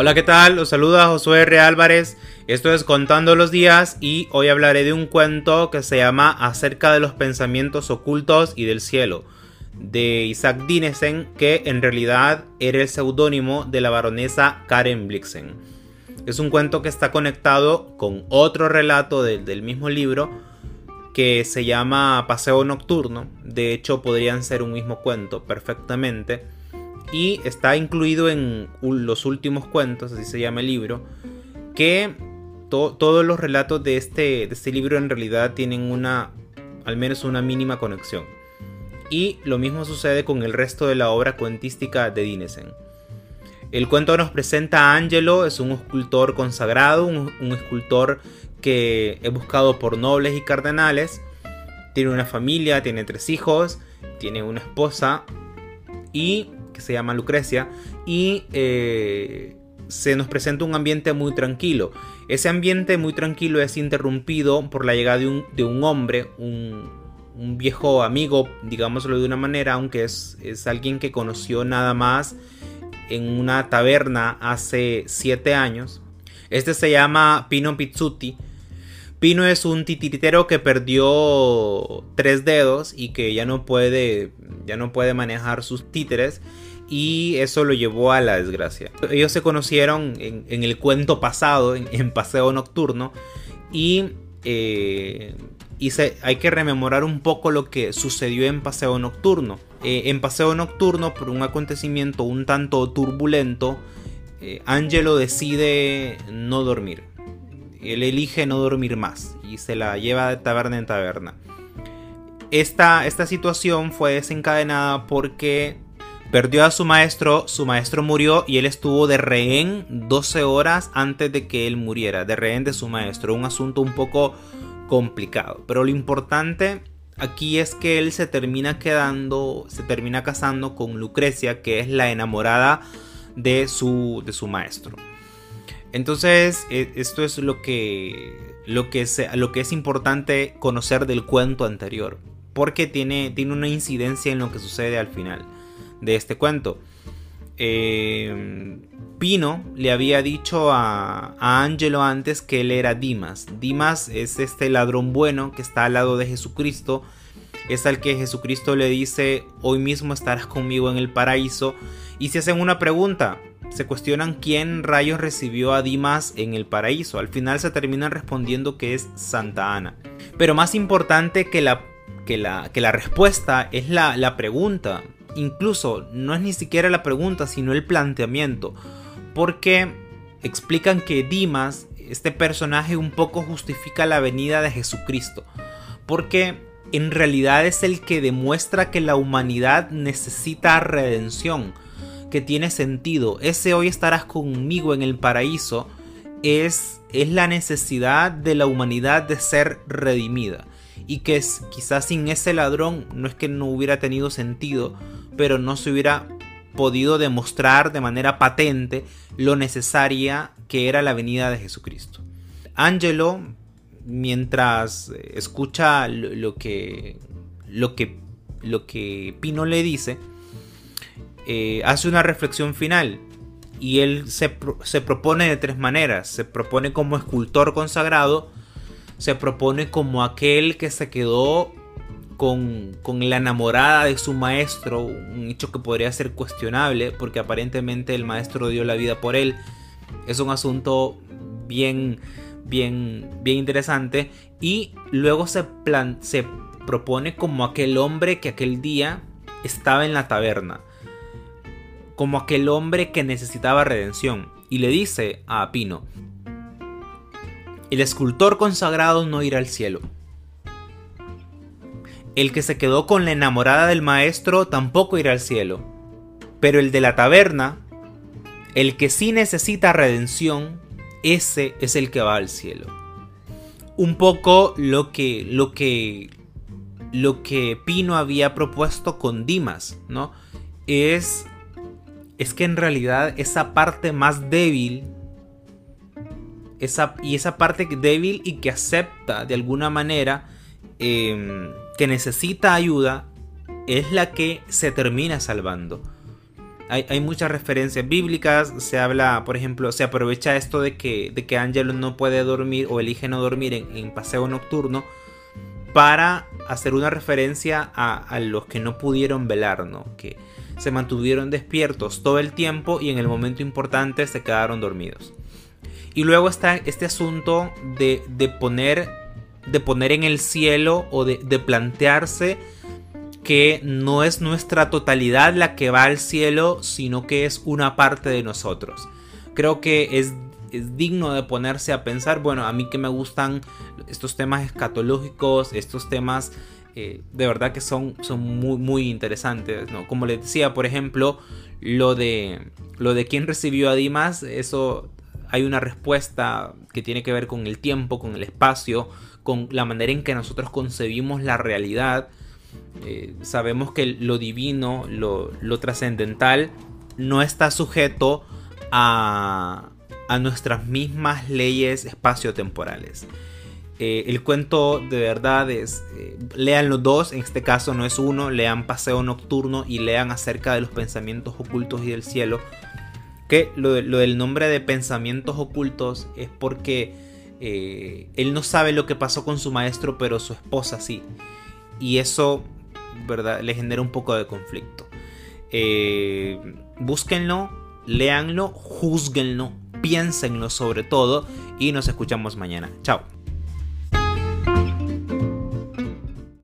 Hola, ¿qué tal? Os saluda Josué R. Álvarez. Esto es Contando los Días y hoy hablaré de un cuento que se llama Acerca de los pensamientos ocultos y del cielo, de Isaac Dinesen, que en realidad era el seudónimo de la baronesa Karen Blixen. Es un cuento que está conectado con otro relato del mismo libro que se llama Paseo Nocturno. De hecho, podrían ser un mismo cuento perfectamente y está incluido en los últimos cuentos, así se llama el libro, que todos los relatos de este, de este libro en realidad tienen una, al menos una mínima conexión. Y lo mismo sucede con el resto de la obra cuentística de Dinesen. El cuento nos presenta a Angelo, es un escultor consagrado, un, un escultor que es buscado por nobles y cardenales, tiene una familia, tiene tres hijos, tiene una esposa y se llama Lucrecia, y eh, se nos presenta un ambiente muy tranquilo. Ese ambiente muy tranquilo es interrumpido por la llegada de un, hombre, un, viejo amigo, digámoslo de una manera, aunque es, es alguien que conoció nada más en una taberna hace siete años. Este se llama Pino Pizzuti. Pino es un titiritero que perdió tres dedos y que ya no puede, ya no puede manejar sus títeres y eso lo llevó a la desgracia. Ellos se conocieron en, el cuento pasado, en, Paseo Nocturno, y, eh, hay que rememorar un poco lo que sucedió en Paseo Nocturno. Eh, en Paseo Nocturno, por un acontecimiento un tanto turbulento, eh, Angelo decide no dormir. Él elige no dormir más y se la lleva de taberna en taberna. Esta, esta situación fue desencadenada porque Perdió a su maestro, su maestro murió y él estuvo de rehén 12 horas antes de que él muriera, de rehén de su maestro. Un asunto un poco complicado. Pero lo importante aquí es que él se termina quedando, se termina casando con Lucrecia, que es la enamorada de su, de su maestro. Entonces, e, esto es lo que, lo que, es, importante conocer del cuento anterior, porque tiene, tiene una incidencia en lo que sucede al final de este cuento. Eh, Pino le había dicho a, a Angelo antes que él era Dimas. Dimas es este ladrón bueno que está al lado de Jesucristo. Es al que Jesucristo le dice, hoy mismo estarás conmigo en el paraíso. Y se hacen una pregunta, se cuestionan quién rayos recibió a Dimas en el paraíso. Al final se terminan respondiendo que es Santa Ana. Pero más importante que la, que la, que la respuesta es la, la pregunta incluso no es ni siquiera la pregunta, sino el planteamiento. Porque explican que Dimas, este personaje, un poco justifica la venida de Jesucristo. Porque en realidad es el que demuestra que la humanidad necesita redención, que tiene sentido. Ese hoy estarás conmigo en el paraíso es, es la necesidad de la humanidad de ser redimida. Y que es, quizás sin ese ladrón no es que no hubiera tenido sentido, pero no se hubiera podido demostrar de manera patente lo necesaria que era la venida de Jesucristo. Angelo, mientras escucha lo que, lo que, lo que Pino le dice, eh, hace una reflexión final y él se, se propone de tres maneras. Se propone como escultor consagrado, se propone como aquel que se quedó con, la enamorada de su maestro, un hecho que podría ser cuestionable porque aparentemente el maestro dio la vida por él. Es un asunto bien, bien, bien interesante. Y luego se, plan, se propone como aquel hombre que aquel día estaba en la taberna. Como aquel hombre que necesitaba redención. Y le dice a Pino, el escultor consagrado no irá al cielo el que se quedó con la enamorada del maestro tampoco irá al cielo. Pero el de la taberna, el que sí necesita redención, ese es el que va al cielo. Un poco lo que lo que lo que Pino había propuesto con Dimas, ¿no? Es es que en realidad esa parte más débil esa, y esa parte débil y que acepta de alguna manera em, que necesita ayuda es la que se termina salvando. hay, muchas referencias bíblicas. Se habla, por ejemplo, se aprovecha esto de que, de que Angelo no puede dormir o elige no dormir en, paseo nocturno para hacer una referencia a, los que no pudieron velar, ¿no? Que se mantuvieron despiertos todo el tiempo y en el momento importante se quedaron dormidos. Y luego está este asunto de, poner, de poner en el cielo o de, de plantearse que no es nuestra totalidad la que va al cielo, sino que es una parte de nosotros. Creo que es, digno de ponerse a pensar, bueno, a mí que me gustan estos temas escatológicos, estos temas eh, de verdad que son, son muy, muy interesantes, ¿no? Como les decía, por ejemplo, lo de, lo de quién recibió a Dimas, eso hay una respuesta que tiene que ver con el tiempo, con el espacio, con la manera en que nosotros concebimos la realidad eh, sabemos que lo divino, lo, trascendental, no está sujeto a, nuestras mismas leyes espaciotemporales. Eh, el cuento de verdad es, eh, lean los dos, en este caso no es uno, lean Paseo Nocturno y lean acerca de los pensamientos ocultos y del cielo. Que lo, del nombre de pensamientos ocultos es porque él no sabe lo que pasó con su maestro, pero su esposa sí y eso ¿verdad? le genera un poco de conflicto. Eh, búsquenlo, léanlo, juzguenlo, piénsenlo sobre todo y nos escuchamos mañana. Chao.